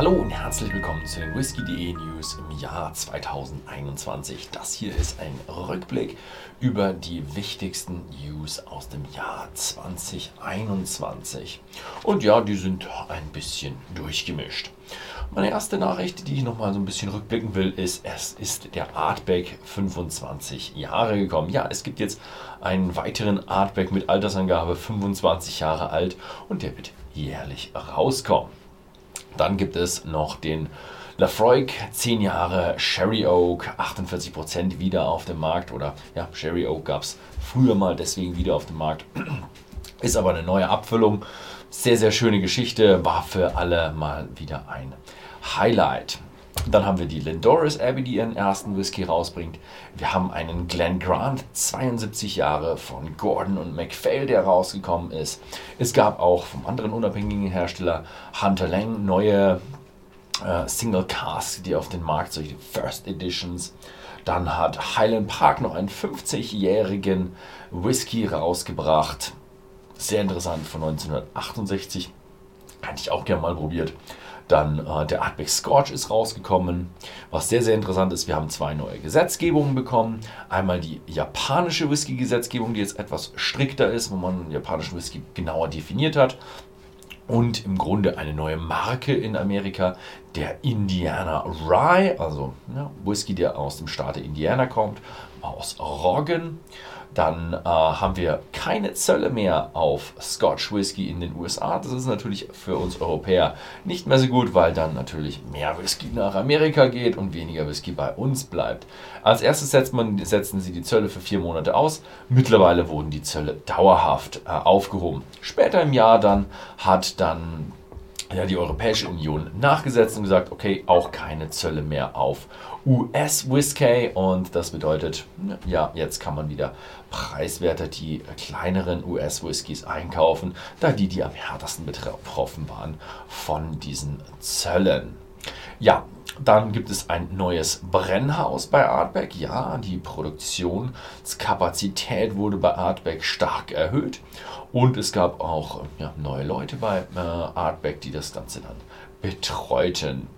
Hallo und herzlich willkommen zu den Whisky.de News im Jahr 2021. Das hier ist ein Rückblick über die wichtigsten News aus dem Jahr 2021. Und ja, die sind ein bisschen durchgemischt. Meine erste Nachricht, die ich nochmal so ein bisschen rückblicken will, ist, es ist der Artback 25 Jahre gekommen. Ja, es gibt jetzt einen weiteren Artback mit Altersangabe 25 Jahre alt und der wird jährlich rauskommen. Dann gibt es noch den Lafroig, 10 Jahre Sherry Oak, 48% wieder auf dem Markt. Oder ja, Sherry Oak gab es früher mal deswegen wieder auf dem Markt. Ist aber eine neue Abfüllung. Sehr, sehr schöne Geschichte. War für alle mal wieder ein Highlight. Dann haben wir die Lindoris Abbey, die ihren ersten Whisky rausbringt. Wir haben einen Glen Grant, 72 Jahre von Gordon und MacPhail, der rausgekommen ist. Es gab auch vom anderen unabhängigen Hersteller Hunter Lang neue äh, Single Casks, die auf den Markt, solche First Editions. Dann hat Highland Park noch einen 50-jährigen Whisky rausgebracht. Sehr interessant, von 1968. Hätte ich auch gerne mal probiert. Dann äh, der Artback Scorch ist rausgekommen. Was sehr, sehr interessant ist, wir haben zwei neue Gesetzgebungen bekommen. Einmal die japanische Whisky-Gesetzgebung, die jetzt etwas strikter ist, wo man japanischen Whisky genauer definiert hat. Und im Grunde eine neue Marke in Amerika, der Indiana Rye, also ja, Whisky, der aus dem Staate Indiana kommt, aus Roggen. Dann äh, haben wir keine Zölle mehr auf Scotch Whisky in den USA. Das ist natürlich für uns Europäer nicht mehr so gut, weil dann natürlich mehr Whisky nach Amerika geht und weniger Whisky bei uns bleibt. Als erstes setzt man, setzen sie die Zölle für vier Monate aus. Mittlerweile wurden die Zölle dauerhaft äh, aufgehoben. Später im Jahr dann hat dann ja, die Europäische Union nachgesetzt und gesagt, okay, auch keine Zölle mehr auf US-Whisky und das bedeutet, ja, jetzt kann man wieder preiswerter die kleineren US-Whiskys einkaufen, da die, die am härtesten betroffen waren von diesen Zöllen. Ja, dann gibt es ein neues Brennhaus bei Artback. Ja, die Produktionskapazität wurde bei Artback stark erhöht. Und es gab auch ja, neue Leute bei äh, Artback, die das Ganze dann betreuten.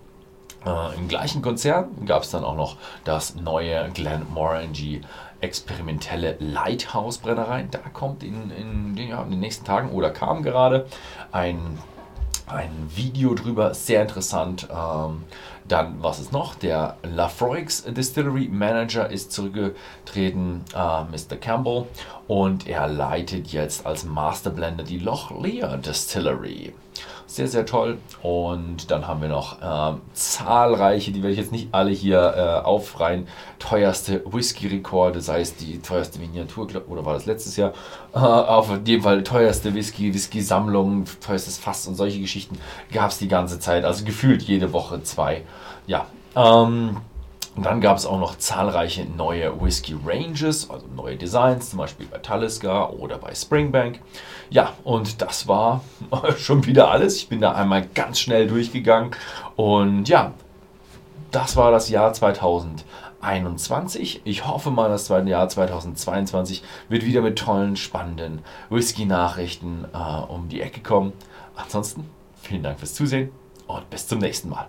Äh, Im gleichen Konzern gab es dann auch noch das neue Glenmorangie experimentelle Lighthouse Brennerei. Da kommt in, in, ja, in den nächsten Tagen oder kam gerade ein ein Video drüber, sehr interessant. Ähm, dann, was ist noch? Der Lafroix Distillery Manager ist zurückgetreten, äh, Mr. Campbell, und er leitet jetzt als Masterblender die Loch Lear Distillery. Sehr, sehr toll. Und dann haben wir noch äh, zahlreiche, die werde ich jetzt nicht alle hier äh, aufreihen, teuerste Whisky-Rekorde, sei es die teuerste Miniatur, oder war das letztes Jahr, äh, auf jeden Fall teuerste Whisky, Whisky-Sammlung, teuerstes Fass und solche Geschichten gab es die ganze Zeit, also gefühlt jede Woche zwei. Ja, ähm, dann gab es auch noch zahlreiche neue Whisky Ranges, also neue Designs, zum Beispiel bei Talisker oder bei Springbank. Ja, und das war schon wieder alles. Ich bin da einmal ganz schnell durchgegangen. Und ja, das war das Jahr 2021. Ich hoffe mal, das zweite Jahr 2022 wird wieder mit tollen, spannenden Whisky-Nachrichten äh, um die Ecke kommen. Ansonsten vielen Dank fürs Zusehen und bis zum nächsten Mal.